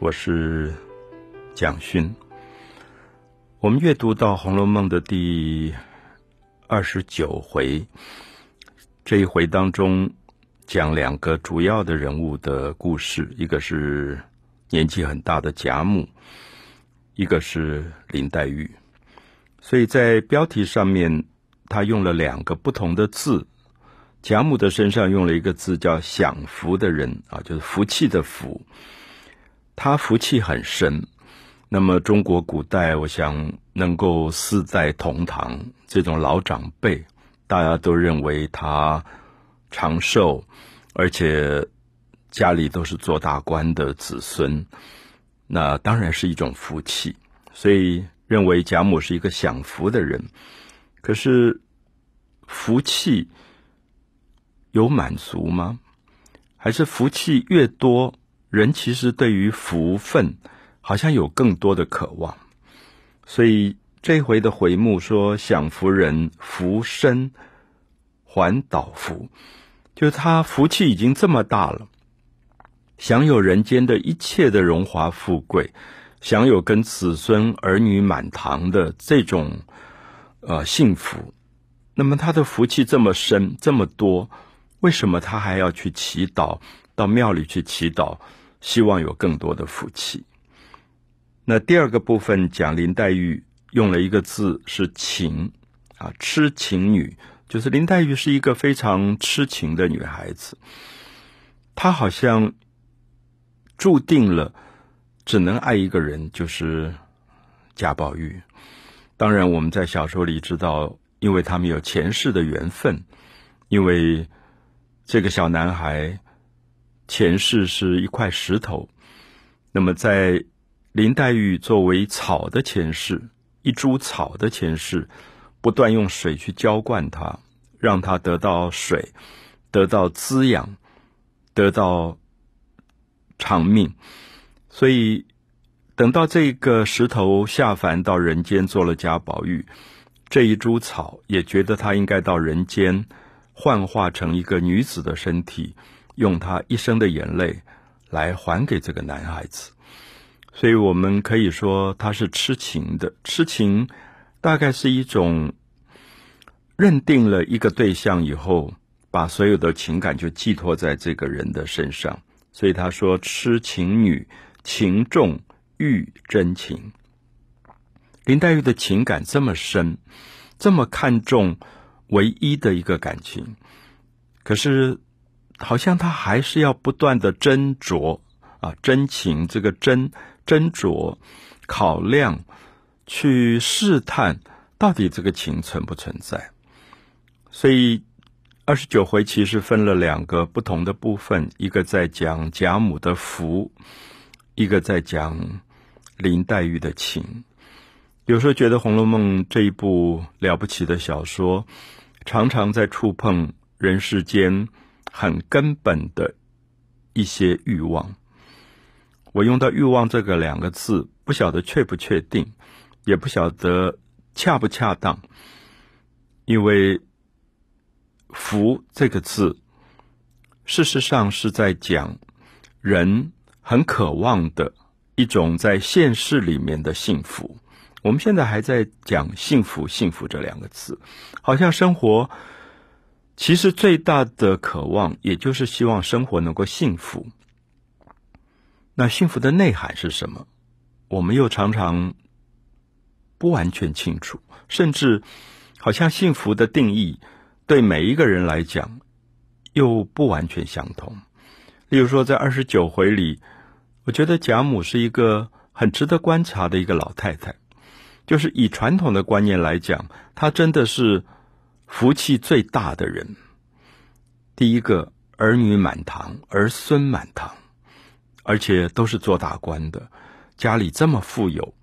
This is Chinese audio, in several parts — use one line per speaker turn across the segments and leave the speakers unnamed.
我是蒋勋。我们阅读到《红楼梦》的第二十九回，这一回当中讲两个主要的人物的故事，一个是年纪很大的贾母，一个是林黛玉。所以在标题上面，他用了两个不同的字。贾母的身上用了一个字叫“享福”的人啊，就是福气的福。他福气很深，那么中国古代，我想能够四代同堂这种老长辈，大家都认为他长寿，而且家里都是做大官的子孙，那当然是一种福气，所以认为贾母是一个享福的人。可是福气有满足吗？还是福气越多？人其实对于福分，好像有更多的渴望，所以这回的回目说“享福人福身还倒福”，就他福气已经这么大了，享有人间的一切的荣华富贵，享有跟子孙儿女满堂的这种呃幸福，那么他的福气这么深这么多，为什么他还要去祈祷，到庙里去祈祷？希望有更多的福气。那第二个部分讲林黛玉用了一个字是“情”，啊，痴情女，就是林黛玉是一个非常痴情的女孩子。她好像注定了只能爱一个人，就是贾宝玉。当然，我们在小说里知道，因为他们有前世的缘分，因为这个小男孩。前世是一块石头，那么在林黛玉作为草的前世，一株草的前世，不断用水去浇灌它，让它得到水，得到滋养，得到长命。所以等到这个石头下凡到人间做了贾宝玉，这一株草也觉得它应该到人间幻化成一个女子的身体。用他一生的眼泪来还给这个男孩子，所以我们可以说他是痴情的。痴情大概是一种认定了一个对象以后，把所有的情感就寄托在这个人的身上。所以他说：“痴情女情重欲真情。”林黛玉的情感这么深，这么看重唯一的一个感情，可是。好像他还是要不断的斟酌啊，真情这个斟斟酌考量，去试探到底这个情存不存在。所以二十九回其实分了两个不同的部分，一个在讲贾母的福，一个在讲林黛玉的情。有时候觉得《红楼梦》这一部了不起的小说，常常在触碰人世间。很根本的一些欲望，我用到“欲望”这个两个字，不晓得确不确定，也不晓得恰不恰当，因为“福”这个字，事实上是在讲人很渴望的一种在现世里面的幸福。我们现在还在讲“幸福”“幸福”这两个字，好像生活。其实最大的渴望，也就是希望生活能够幸福。那幸福的内涵是什么？我们又常常不完全清楚，甚至好像幸福的定义对每一个人来讲又不完全相同。例如说，在二十九回里，我觉得贾母是一个很值得观察的一个老太太，就是以传统的观念来讲，她真的是。福气最大的人，第一个儿女满堂，儿孙满堂，而且都是做大官的，家里这么富有。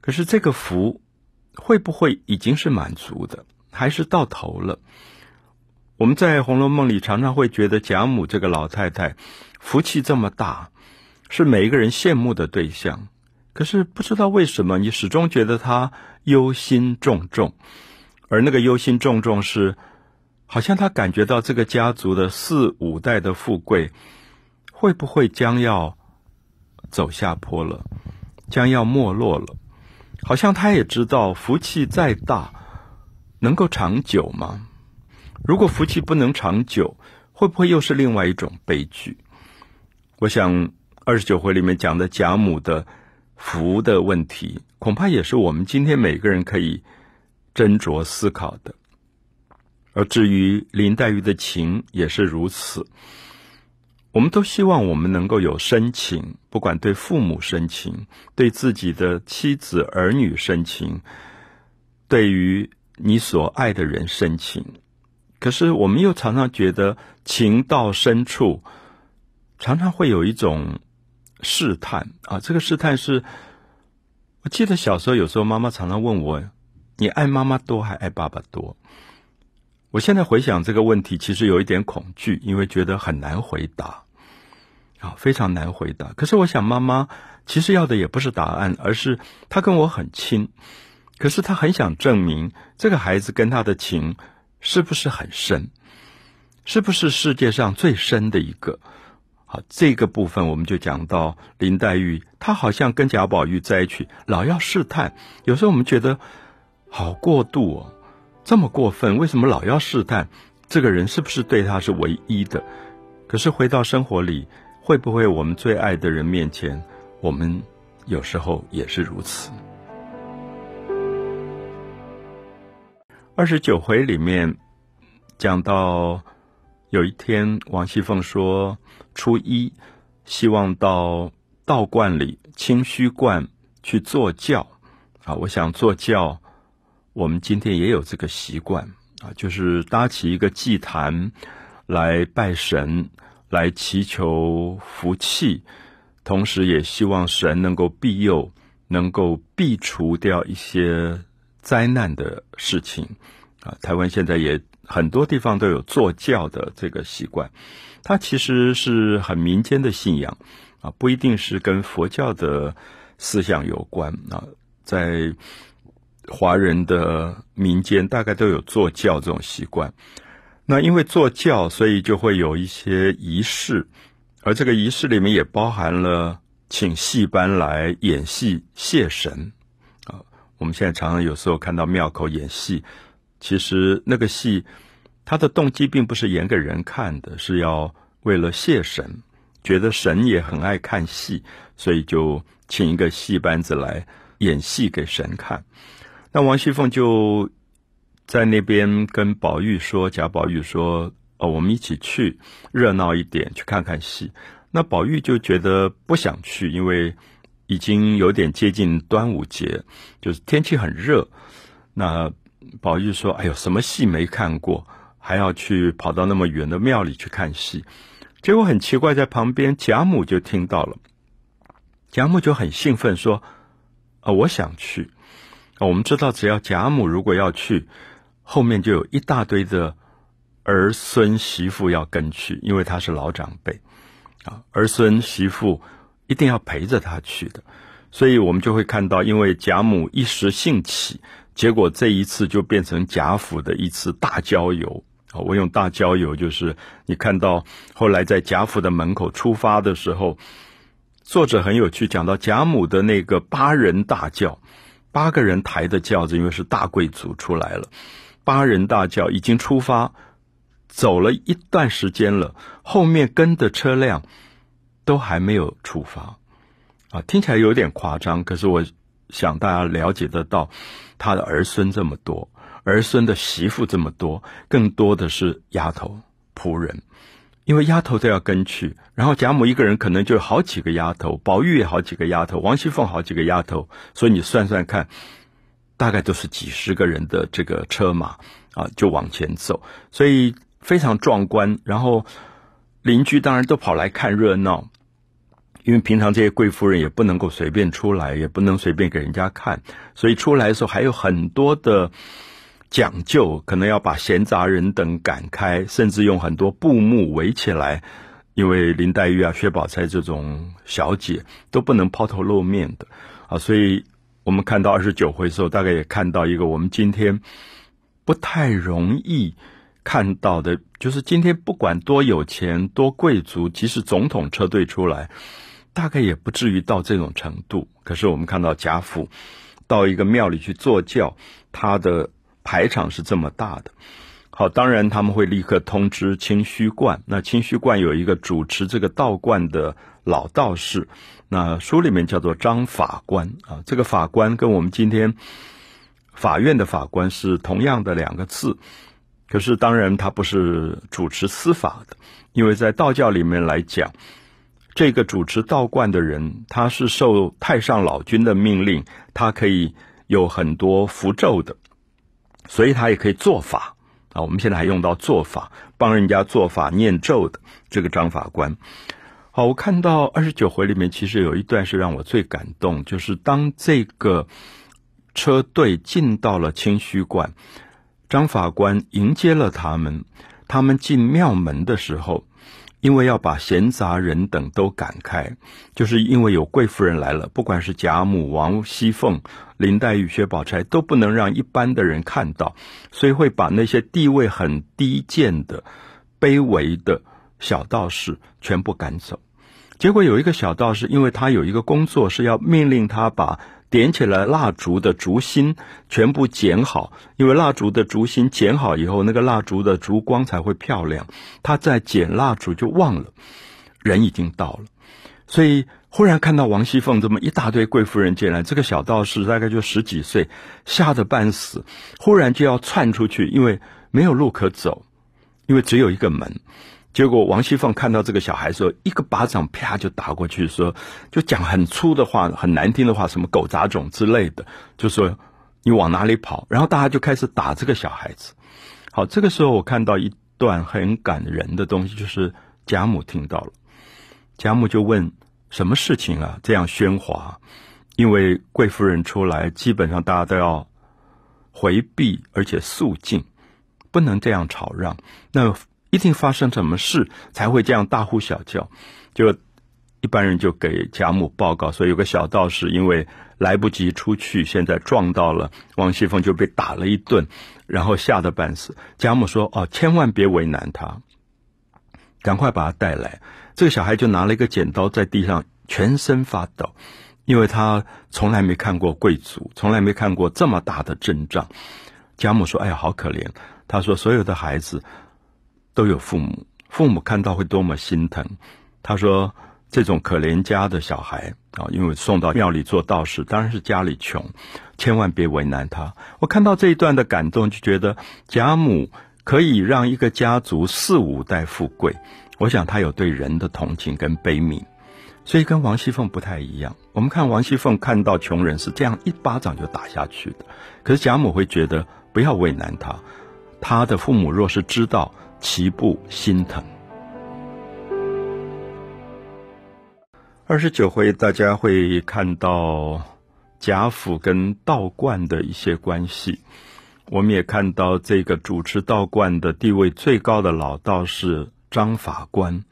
可是这个福会不会已经是满足的，还是到头了？我们在《红楼梦》里常常会觉得贾母这个老太太福气这么大，是每一个人羡慕的对象。可是不知道为什么，你始终觉得她忧心忡忡。而那个忧心忡忡是，好像他感觉到这个家族的四五代的富贵，会不会将要走下坡了，将要没落了。好像他也知道，福气再大，能够长久吗？如果福气不能长久，会不会又是另外一种悲剧？我想二十九回里面讲的贾母的福的问题，恐怕也是我们今天每个人可以斟酌思考的。而至于林黛玉的情，也是如此。我们都希望我们能够有深情，不管对父母深情，对自己的妻子儿女深情，对于你所爱的人深情。可是我们又常常觉得情到深处，常常会有一种试探啊。这个试探是，我记得小时候有时候妈妈常常问我：“你爱妈妈多还爱爸爸多？”我现在回想这个问题，其实有一点恐惧，因为觉得很难回答，啊，非常难回答。可是我想，妈妈其实要的也不是答案，而是她跟我很亲，可是她很想证明这个孩子跟她的情是不是很深，是不是世界上最深的一个。好，这个部分我们就讲到林黛玉，她好像跟贾宝玉在一起，老要试探。有时候我们觉得好过度哦。这么过分，为什么老要试探这个人是不是对他是唯一的？可是回到生活里，会不会我们最爱的人面前，我们有时候也是如此？二十九回里面讲到，有一天王熙凤说初一希望到道观里清虚观去坐教啊，我想坐教。我们今天也有这个习惯啊，就是搭起一个祭坛来拜神，来祈求福气，同时也希望神能够庇佑，能够避除掉一些灾难的事情啊。台湾现在也很多地方都有做教的这个习惯，它其实是很民间的信仰啊，不一定是跟佛教的思想有关啊，在。华人的民间大概都有做教这种习惯，那因为做教，所以就会有一些仪式，而这个仪式里面也包含了请戏班来演戏谢神啊。我们现在常常有时候看到庙口演戏，其实那个戏他的动机并不是演给人看的，是要为了谢神，觉得神也很爱看戏，所以就请一个戏班子来演戏给神看。那王熙凤就在那边跟宝玉说：“贾宝玉说，哦，我们一起去热闹一点，去看看戏。”那宝玉就觉得不想去，因为已经有点接近端午节，就是天气很热。那宝玉说：“哎呦，什么戏没看过，还要去跑到那么远的庙里去看戏？”结果很奇怪，在旁边贾母就听到了，贾母就很兴奋说：“啊，我想去。”我们知道，只要贾母如果要去，后面就有一大堆的儿孙媳妇要跟去，因为他是老长辈啊，儿孙媳妇一定要陪着他去的。所以我们就会看到，因为贾母一时兴起，结果这一次就变成贾府的一次大郊游啊。我用大郊游，就是你看到后来在贾府的门口出发的时候，作者很有趣，讲到贾母的那个八人大轿。八个人抬的轿子，因为是大贵族出来了，八人大轿已经出发，走了一段时间了，后面跟的车辆都还没有出发，啊，听起来有点夸张，可是我想大家了解得到，他的儿孙这么多，儿孙的媳妇这么多，更多的是丫头仆人。因为丫头都要跟去，然后贾母一个人可能就好几个丫头，宝玉也好几个丫头，王熙凤好几个丫头，所以你算算看，大概都是几十个人的这个车马啊，就往前走，所以非常壮观。然后邻居当然都跑来看热闹，因为平常这些贵夫人也不能够随便出来，也不能随便给人家看，所以出来的时候还有很多的。讲究可能要把闲杂人等赶开，甚至用很多布幕围起来，因为林黛玉啊、薛宝钗这种小姐都不能抛头露面的啊，所以我们看到二十九回的时候，大概也看到一个我们今天不太容易看到的，就是今天不管多有钱、多贵族，即使总统车队出来，大概也不至于到这种程度。可是我们看到贾府到一个庙里去坐轿，他的排场是这么大的。好，当然他们会立刻通知清虚观。那清虚观有一个主持这个道观的老道士，那书里面叫做张法官啊。这个法官跟我们今天法院的法官是同样的两个字，可是当然他不是主持司法的，因为在道教里面来讲。这个主持道观的人，他是受太上老君的命令，他可以有很多符咒的，所以他也可以做法啊。我们现在还用到做法，帮人家做法念咒的这个张法官。好，我看到二十九回里面，其实有一段是让我最感动，就是当这个车队进到了清虚观，张法官迎接了他们，他们进庙门的时候。因为要把闲杂人等都赶开，就是因为有贵夫人来了，不管是贾母、王熙凤、林黛玉、薛宝钗，都不能让一般的人看到，所以会把那些地位很低贱的、卑微的小道士全部赶走。结果有一个小道士，因为他有一个工作是要命令他把。点起来蜡烛的烛芯全部剪好，因为蜡烛的烛芯剪好以后，那个蜡烛的烛光才会漂亮。他在剪蜡烛就忘了，人已经到了，所以忽然看到王熙凤这么一大堆贵妇人进来，这个小道士大概就十几岁，吓得半死，忽然就要窜出去，因为没有路可走，因为只有一个门。结果王熙凤看到这个小孩说，一个巴掌啪就打过去，说就讲很粗的话，很难听的话，什么狗杂种之类的，就说你往哪里跑？然后大家就开始打这个小孩子。好，这个时候我看到一段很感人的东西，就是贾母听到了，贾母就问什么事情啊？这样喧哗，因为贵夫人出来，基本上大家都要回避，而且肃静，不能这样吵嚷。那。一定发生什么事才会这样大呼小叫？就一般人就给贾母报告说，有个小道士因为来不及出去，现在撞到了王熙凤，就被打了一顿，然后吓得半死。贾母说：“哦，千万别为难他，赶快把他带来。”这个小孩就拿了一个剪刀，在地上全身发抖，因为他从来没看过贵族，从来没看过这么大的阵仗。贾母说：“哎呀，好可怜。”他说：“所有的孩子。”都有父母，父母看到会多么心疼。他说：“这种可怜家的小孩啊，因为送到庙里做道士，当然是家里穷，千万别为难他。”我看到这一段的感动，就觉得贾母可以让一个家族四五代富贵。我想他有对人的同情跟悲悯，所以跟王熙凤不太一样。我们看王熙凤看到穷人是这样一巴掌就打下去的，可是贾母会觉得不要为难他。他的父母若是知道。其不心疼。二十九回，大家会看到贾府跟道观的一些关系。我们也看到这个主持道观的地位最高的老道士张法官，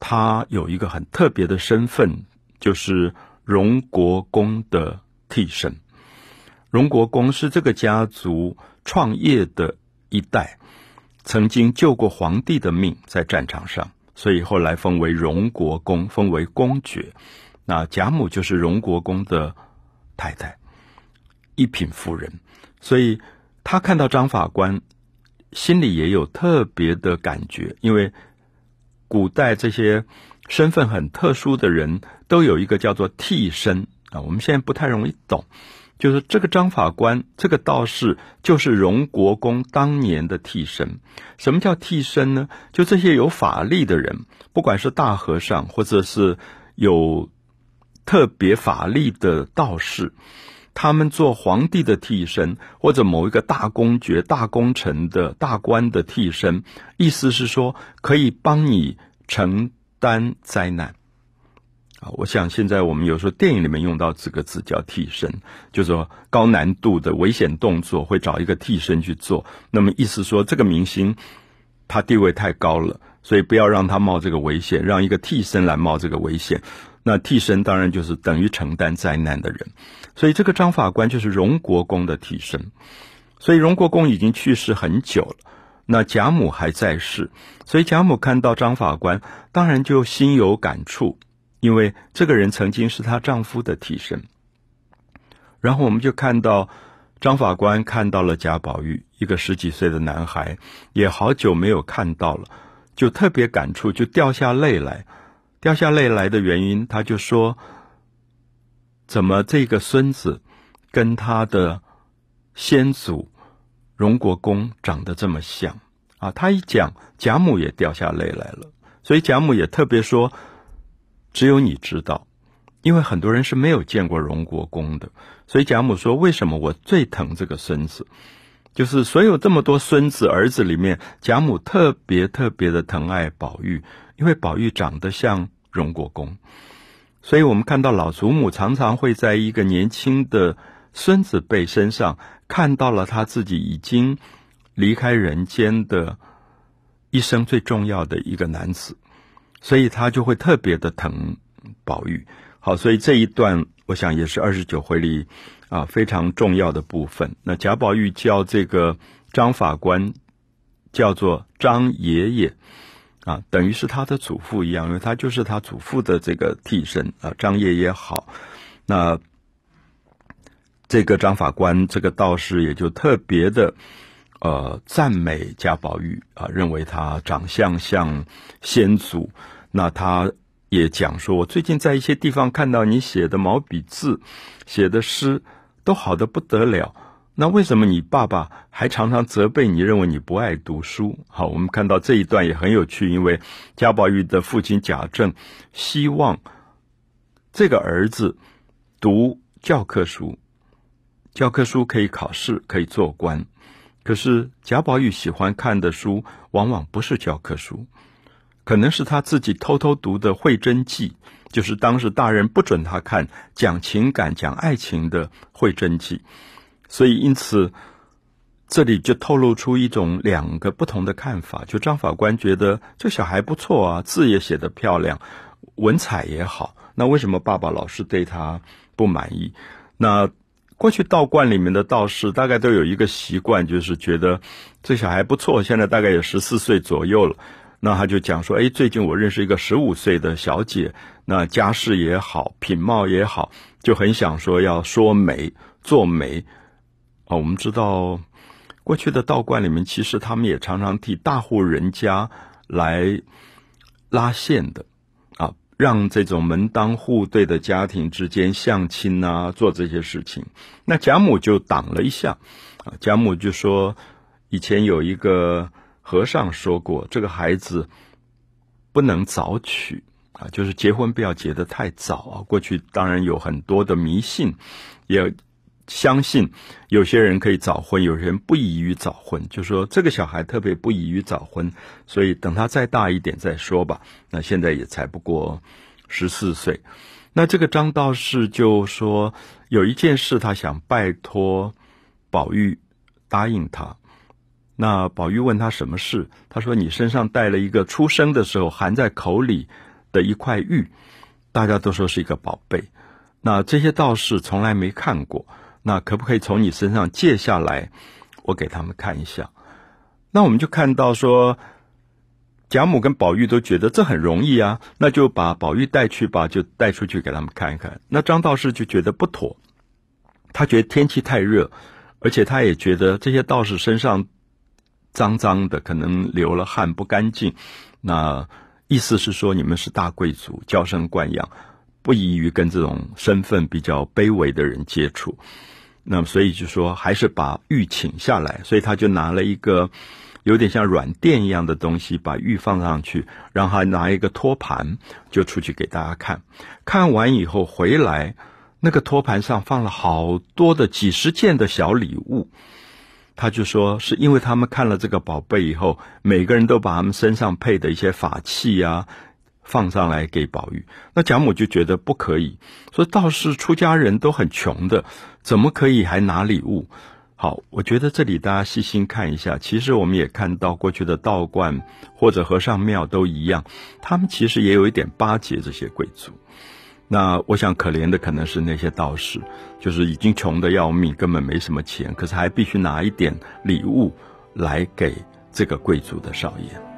他有一个很特别的身份，就是荣国公的替身。荣国公是这个家族创业的一代。曾经救过皇帝的命在战场上，所以后来封为荣国公，封为公爵。那贾母就是荣国公的太太，一品夫人。所以他看到张法官，心里也有特别的感觉，因为古代这些身份很特殊的人都有一个叫做替身啊，我们现在不太容易懂。就是这个张法官，这个道士就是荣国公当年的替身。什么叫替身呢？就这些有法力的人，不管是大和尚，或者是有特别法力的道士，他们做皇帝的替身，或者某一个大公爵、大功臣的大官的替身，意思是说可以帮你承担灾难。啊，我想现在我们有时候电影里面用到这个字叫替身，就是说高难度的危险动作会找一个替身去做。那么意思说，这个明星他地位太高了，所以不要让他冒这个危险，让一个替身来冒这个危险。那替身当然就是等于承担灾难的人。所以这个张法官就是荣国公的替身。所以荣国公已经去世很久了，那贾母还在世，所以贾母看到张法官，当然就心有感触。因为这个人曾经是她丈夫的替身。然后我们就看到张法官看到了贾宝玉，一个十几岁的男孩，也好久没有看到了，就特别感触，就掉下泪来。掉下泪来的原因，他就说：“怎么这个孙子跟他的先祖荣国公长得这么像啊？”他一讲，贾母也掉下泪来了。所以贾母也特别说：“只有你知道。”因为很多人是没有见过荣国公的，所以贾母说：“为什么我最疼这个孙子？就是所有这么多孙子儿子里面，贾母特别特别的疼爱宝玉，因为宝玉长得像荣国公。所以我们看到老祖母常常会在一个年轻的孙子辈身上看到了他自己已经离开人间的一生最重要的一个男子，所以他就会特别的疼宝玉。”好，所以这一段我想也是二十九回里啊非常重要的部分。那贾宝玉叫这个张法官叫做张爷爷啊，等于是他的祖父一样，因为他就是他祖父的这个替身啊。张爷爷好，那这个张法官这个道士也就特别的呃赞美贾宝玉啊，认为他长相像先祖，那他。也讲说，我最近在一些地方看到你写的毛笔字，写的诗都好的不得了。那为什么你爸爸还常常责备你，认为你不爱读书？好，我们看到这一段也很有趣，因为贾宝玉的父亲贾政希望这个儿子读教科书，教科书可以考试，可以做官。可是贾宝玉喜欢看的书，往往不是教科书。可能是他自己偷偷读的《会真记》，就是当时大人不准他看讲情感、讲爱情的《会真记》，所以因此这里就透露出一种两个不同的看法。就张法官觉得这小孩不错啊，字也写得漂亮，文采也好，那为什么爸爸老是对他不满意？那过去道观里面的道士大概都有一个习惯，就是觉得这小孩不错，现在大概有十四岁左右了。那他就讲说，哎，最近我认识一个十五岁的小姐，那家世也好，品貌也好，就很想说要说媒做媒。啊，我们知道过去的道观里面，其实他们也常常替大户人家来拉线的，让这种门当户对的家庭之间相亲啊，做这些事情。那贾母就挡了一下，啊，贾母就说以前有一个。和尚说过，这个孩子不能早娶啊，就是结婚不要结得太早啊。过去当然有很多的迷信，也相信有些人可以早婚，有些人不宜于早婚。就说这个小孩特别不宜于早婚，所以等他再大一点再说吧。那现在也才不过十四岁。那这个张道士就说有一件事，他想拜托宝玉答应他。那宝玉问他什么事，他说：“你身上带了一个出生的时候含在口里的一块玉，大家都说是一个宝贝。那这些道士从来没看过，那可不可以从你身上借下来，我给他们看一下？那我们就看到说，贾母跟宝玉都觉得这很容易啊，那就把宝玉带去吧，就带出去给他们看一看。那张道士就觉得不妥，他觉得天气太热，而且他也觉得这些道士身上。”脏脏的，可能流了汗不干净。那意思是说，你们是大贵族，娇生惯养，不宜于跟这种身份比较卑微的人接触。那么，所以就说还是把玉请下来。所以他就拿了一个有点像软垫一样的东西，把玉放上去，然后还拿一个托盘，就出去给大家看。看完以后回来，那个托盘上放了好多的几十件的小礼物。他就说，是因为他们看了这个宝贝以后，每个人都把他们身上配的一些法器呀放上来给宝玉。那贾母就觉得不可以，说道士出家人都很穷的，怎么可以还拿礼物？好，我觉得这里大家细心看一下，其实我们也看到过去的道观或者和尚庙都一样，他们其实也有一点巴结这些贵族。那我想，可怜的可能是那些道士，就是已经穷的要命，根本没什么钱，可是还必须拿一点礼物来给这个贵族的少爷。